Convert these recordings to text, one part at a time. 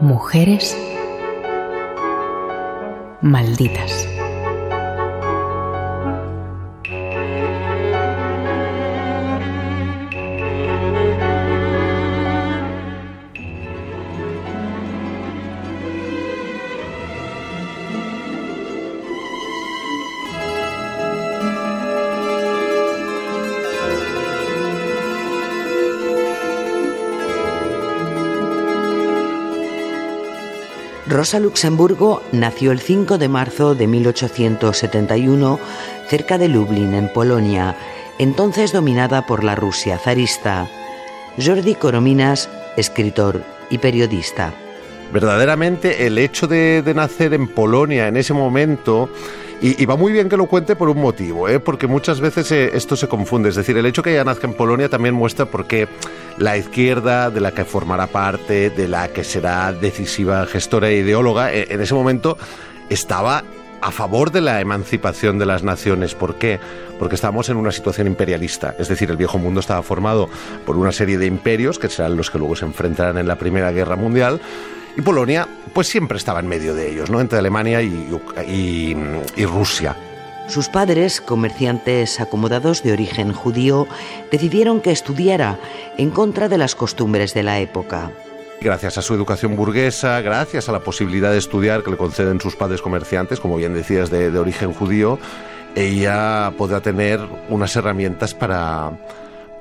Mujeres malditas. Rosa Luxemburgo nació el 5 de marzo de 1871 cerca de Lublin, en Polonia, entonces dominada por la Rusia zarista. Jordi Corominas, escritor y periodista. Verdaderamente el hecho de, de nacer en Polonia en ese momento y, va muy bien que lo cuente por un motivo, ¿eh? porque muchas veces eh, esto se confunde. Es decir, el hecho que ella nazca en Polonia también muestra por qué la izquierda, de la que formará parte, de la que será decisiva gestora e ideóloga, eh, en ese momento estaba a favor de la emancipación de las naciones. ¿Por qué? Porque estábamos en una situación imperialista. Es decir, el viejo mundo estaba formado por una serie de imperios, que serán los que luego se enfrentarán en la Primera Guerra Mundial, y Polonia, pues siempre estaba en medio de ellos, ¿no? Entre Alemania y, y Rusia. Sus padres, comerciantes acomodados de origen judío, decidieron que estudiara en contra de las costumbres de la época. Gracias a su educación burguesa, gracias a la posibilidad de estudiar que le conceden sus padres comerciantes, como bien decías, de, de origen judío, ella podrá tener unas herramientas para,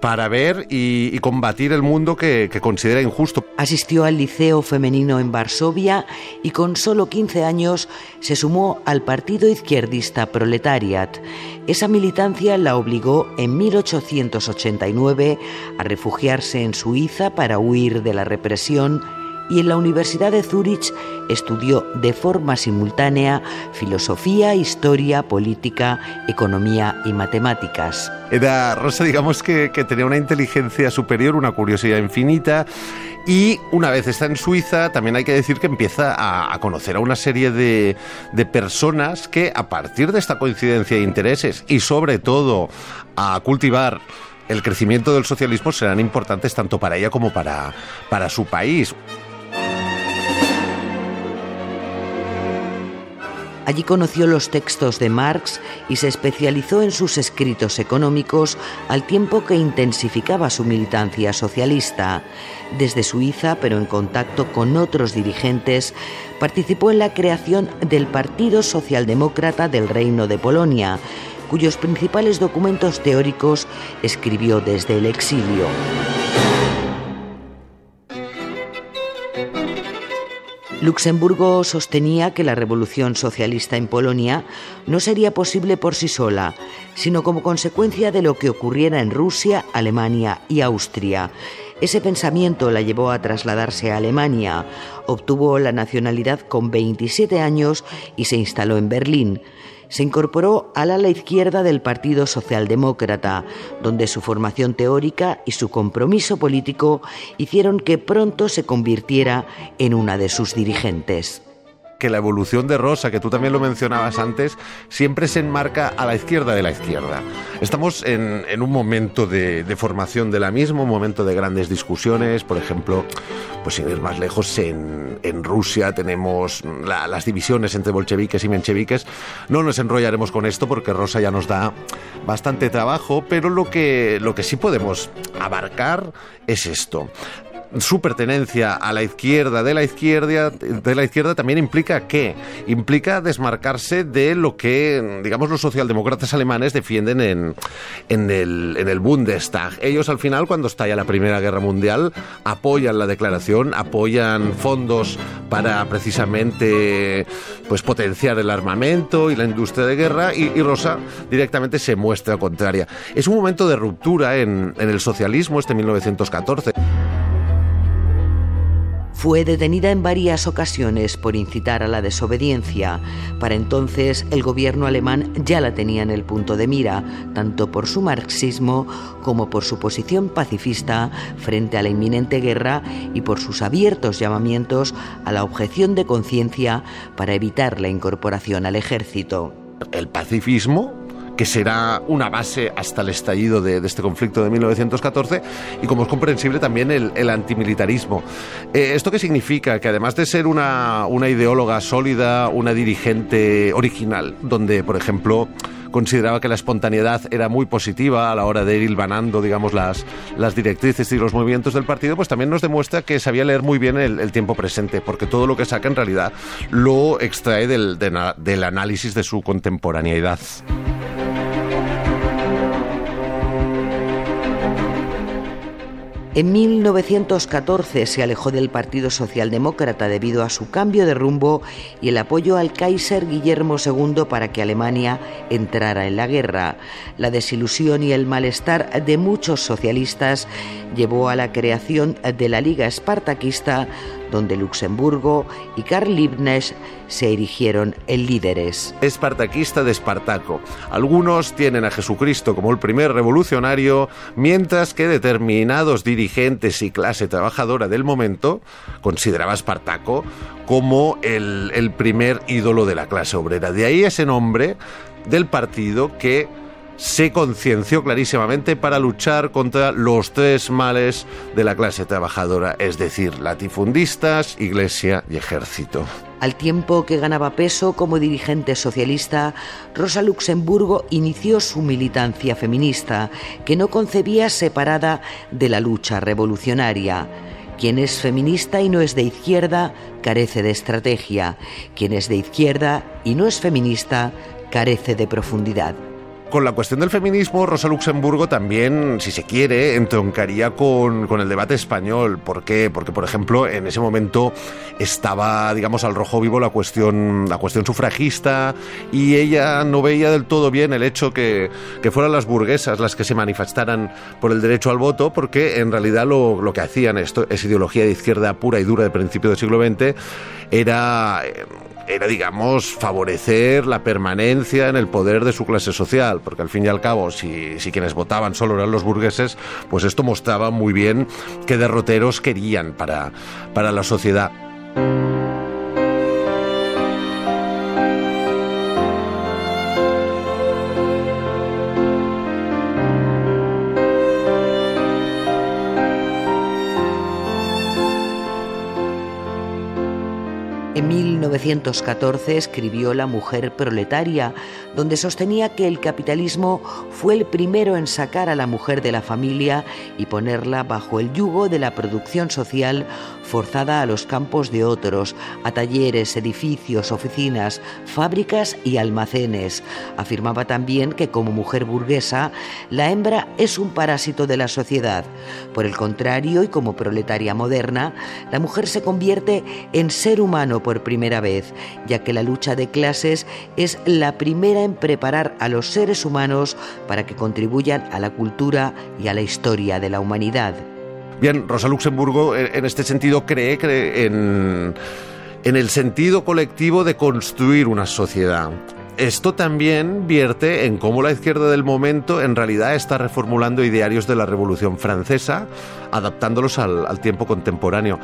para ver y, combatir el mundo que, que, considera injusto. Asistió al Liceo Femenino en Varsovia y con solo 15 años se sumó al partido izquierdista Proletariat. Esa militancia la obligó en 1889 a refugiarse en Suiza para huir de la represión y en la Universidad de Zúrich estudió de forma simultánea filosofía, historia, política, economía y matemáticas. Era Rosa, digamos que, tenía una inteligencia superior, una curiosidad infinita. Y una vez está en Suiza, también hay que decir que empieza a, conocer a una serie de, de personas que a partir de esta coincidencia de intereses y sobre todo a cultivar el crecimiento del socialismo serán importantes tanto para ella como para, para su país. Allí conoció los textos de Marx y se especializó en sus escritos económicos al tiempo que intensificaba su militancia socialista. Desde Suiza, pero en contacto con otros dirigentes, participó en la creación del Partido Socialdemócrata del Reino de Polonia, cuyos principales documentos teóricos escribió desde el exilio. Luxemburgo sostenía que la revolución socialista en Polonia no sería posible por sí sola, sino como consecuencia de lo que ocurriera en Rusia, Alemania y Austria. Ese pensamiento la llevó a trasladarse a Alemania, obtuvo la nacionalidad con 27 años y se instaló en Berlín se incorporó al ala izquierda del Partido Socialdemócrata, donde su formación teórica y su compromiso político hicieron que pronto se convirtiera en una de sus dirigentes que la evolución de Rosa, que tú también lo mencionabas antes, siempre se enmarca a la izquierda de la izquierda. Estamos en, un momento de, formación de la misma, un momento de grandes discusiones, por ejemplo, pues sin ir más lejos, en, Rusia tenemos las divisiones entre bolcheviques y mencheviques. No nos enrollaremos con esto porque Rosa ya nos da bastante trabajo, pero lo que, lo que sí podemos abarcar es esto su pertenencia a la izquierda de la izquierda de la izquierda también implica qué implica desmarcarse de lo que digamos los socialdemócratas alemanes defienden en, en, el, en el Bundestag. Ellos al final cuando estalla la Primera Guerra Mundial apoyan la declaración apoyan fondos para precisamente pues potenciar el armamento y la industria de guerra y, y Rosa directamente se muestra contraria. Es un momento de ruptura en, en el socialismo este 1914 fue detenida en varias ocasiones por incitar a la desobediencia. Para entonces el gobierno alemán ya la tenía en el punto de mira, tanto por su marxismo como por su posición pacifista frente a la inminente guerra y por sus abiertos llamamientos a la objeción de conciencia para evitar la incorporación al ejército. El pacifismo que será una base hasta el estallido de, este conflicto de 1914 y como es comprensible también el, antimilitarismo. Eh, ¿Esto qué significa? Que además de ser una, ideóloga sólida, una dirigente original, donde por ejemplo consideraba que la espontaneidad era muy positiva a la hora de ir hilvanando, digamos, las, directrices y los movimientos del partido, pues también nos demuestra que sabía leer muy bien el, tiempo presente, porque todo lo que saca en realidad lo extrae del análisis de su contemporaneidad. En 1914 se alejó del Partido Socialdemócrata debido a su cambio de rumbo y el apoyo al Kaiser Guillermo II para que Alemania entrara en la guerra. La desilusión y el malestar de muchos socialistas llevó a la creación de la Liga Espartaquista donde Luxemburgo y Karl Liebknecht se erigieron en líderes. Espartaquista de Espartaco. Algunos tienen a Jesucristo como el primer revolucionario, mientras que determinados dirigentes y clase trabajadora del momento consideraba a Espartaco como el, el primer ídolo de la clase obrera. De ahí ese nombre del partido que se concienció clarísimamente para luchar contra los tres males de la clase trabajadora, es decir, latifundistas, iglesia y ejército. Al tiempo que ganaba peso como dirigente socialista, Rosa Luxemburgo inició su militancia feminista, que no concebía separada de la lucha revolucionaria. Quien es feminista y no es de izquierda carece de estrategia. Quien es de izquierda y no es feminista carece de profundidad. Con la cuestión del feminismo, Rosa Luxemburgo también, si se quiere, entroncaría con, con, el debate español. ¿Por qué? Porque, por ejemplo, en ese momento estaba, digamos, al rojo vivo la cuestión, la cuestión sufragista y ella no veía del todo bien el hecho que, que fueran las burguesas las que se manifestaran por el derecho al voto, porque en realidad lo, lo que hacían, esto es ideología de izquierda pura y dura del principio del siglo XX, era era, digamos, favorecer la permanencia en el poder de su clase social, porque al fin y al cabo, si, si quienes votaban solo eran los burgueses, pues esto mostraba muy bien qué derroteros querían para, para la sociedad. 1914 escribió La mujer proletaria, donde sostenía que el capitalismo fue el primero en sacar a la mujer de la familia y ponerla bajo el yugo de la producción social forzada a los campos de otros, a talleres, edificios, oficinas, fábricas y almacenes. Afirmaba también que como mujer burguesa, la hembra es un parásito de la sociedad. Por el contrario, y como proletaria moderna, la mujer se convierte en ser humano por primera vez, ya que la lucha de clases es la primera en preparar a los seres humanos para que contribuyan a la cultura y a la historia de la humanidad. Bien, Rosa Luxemburgo en este sentido cree, en, en el sentido colectivo de construir una sociedad. Esto también vierte en cómo la izquierda del momento en realidad está reformulando idearios de la Revolución Francesa, adaptándolos al, tiempo contemporáneo.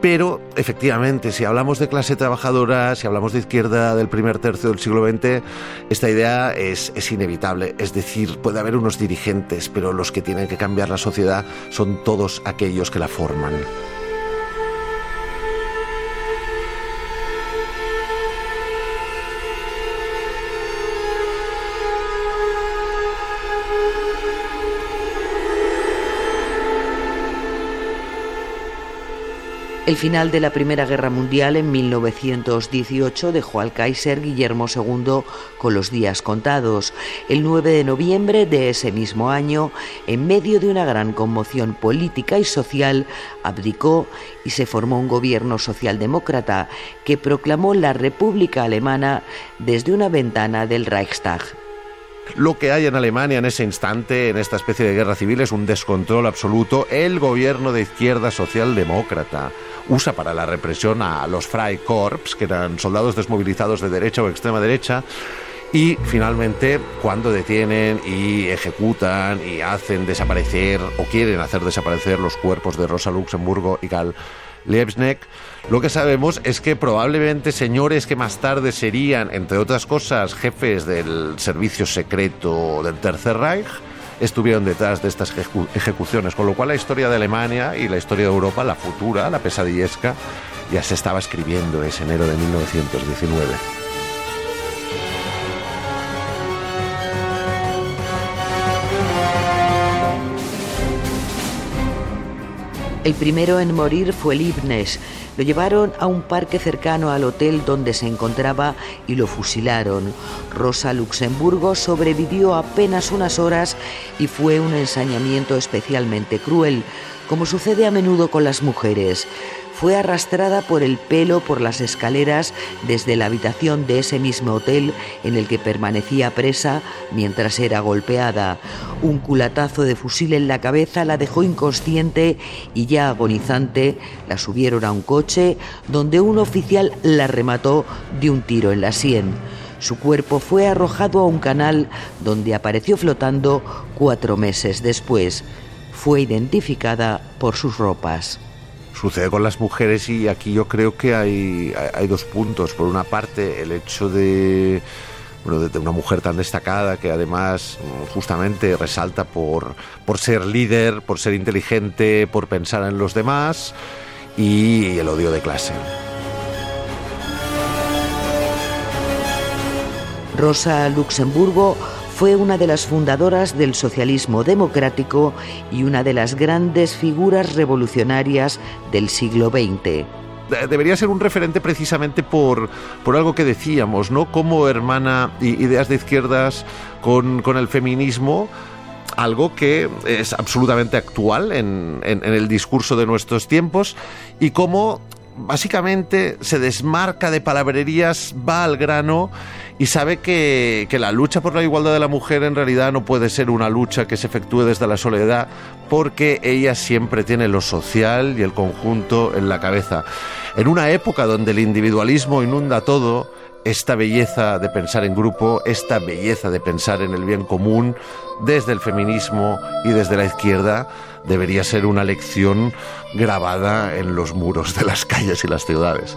Pero, efectivamente, si hablamos de clase trabajadora, si hablamos de izquierda del primer tercio del siglo XX, esta idea es, inevitable. Es decir, puede haber unos dirigentes, pero los que tienen que cambiar la sociedad son todos aquellos que la forman. El final de la Primera Guerra Mundial en 1918 dejó al Kaiser Guillermo II con los días contados. El 9 de noviembre de ese mismo año, en medio de una gran conmoción política y social, abdicó y se formó un gobierno socialdemócrata que proclamó la República Alemana desde una ventana del Reichstag. Lo que hay en Alemania en ese instante, en esta especie de guerra civil, es un descontrol absoluto. El gobierno de izquierda socialdemócrata usa para la represión a los Freikorps, que eran soldados desmovilizados de derecha o extrema derecha, y finalmente, cuando detienen y ejecutan y hacen desaparecer o quieren hacer desaparecer los cuerpos de Rosa Luxemburgo y Karl Lo que sabemos es que probablemente señores que más tarde serían, entre otras cosas, jefes del servicio secreto del Tercer Reich, estuvieron detrás de estas ejecuciones, con lo cual la historia de Alemania y la historia de Europa, la futura, la pesadillesca, ya se estaba escribiendo ese enero de 1919. El primero en morir fue Libnes. Lo llevaron a un parque cercano al hotel donde se encontraba y lo fusilaron. Rosa Luxemburgo sobrevivió apenas unas horas y fue un ensañamiento especialmente cruel, como sucede a menudo con las mujeres fue arrastrada por el pelo por las escaleras desde la habitación de ese mismo hotel en el que permanecía presa mientras era golpeada. Un culatazo de fusil en la cabeza la dejó inconsciente y ya agonizante la subieron a un coche donde un oficial la remató de un tiro en la sien. Su cuerpo fue arrojado a un canal donde apareció flotando cuatro meses después. Fue identificada por sus ropas sucede con las mujeres y aquí yo creo que hay, hay dos puntos. Por una parte, el hecho de, bueno, de una mujer tan destacada que además mm, justamente resalta por, por ser líder, por ser inteligente, por pensar en los demás y el odio de clase. Rosa Luxemburgo fue una de las fundadoras del socialismo democrático y una de las grandes figuras revolucionarias del siglo XX debería ser un referente precisamente por, por algo que decíamos, ¿no? Como hermana ideas de izquierdas con, con el feminismo, algo que es absolutamente actual en, en, en, el discurso de nuestros tiempos y cómo básicamente se desmarca de palabrerías, va al grano y sabe que, que, la lucha por la igualdad de la mujer en realidad no puede ser una lucha que se efectúe desde la soledad porque ella siempre tiene lo social y el conjunto en la cabeza. En una época donde el individualismo inunda todo, esta belleza de pensar en grupo, esta belleza de pensar en el bien común, desde el feminismo y desde la izquierda, debería ser una lección grabada en los muros de las calles y las ciudades.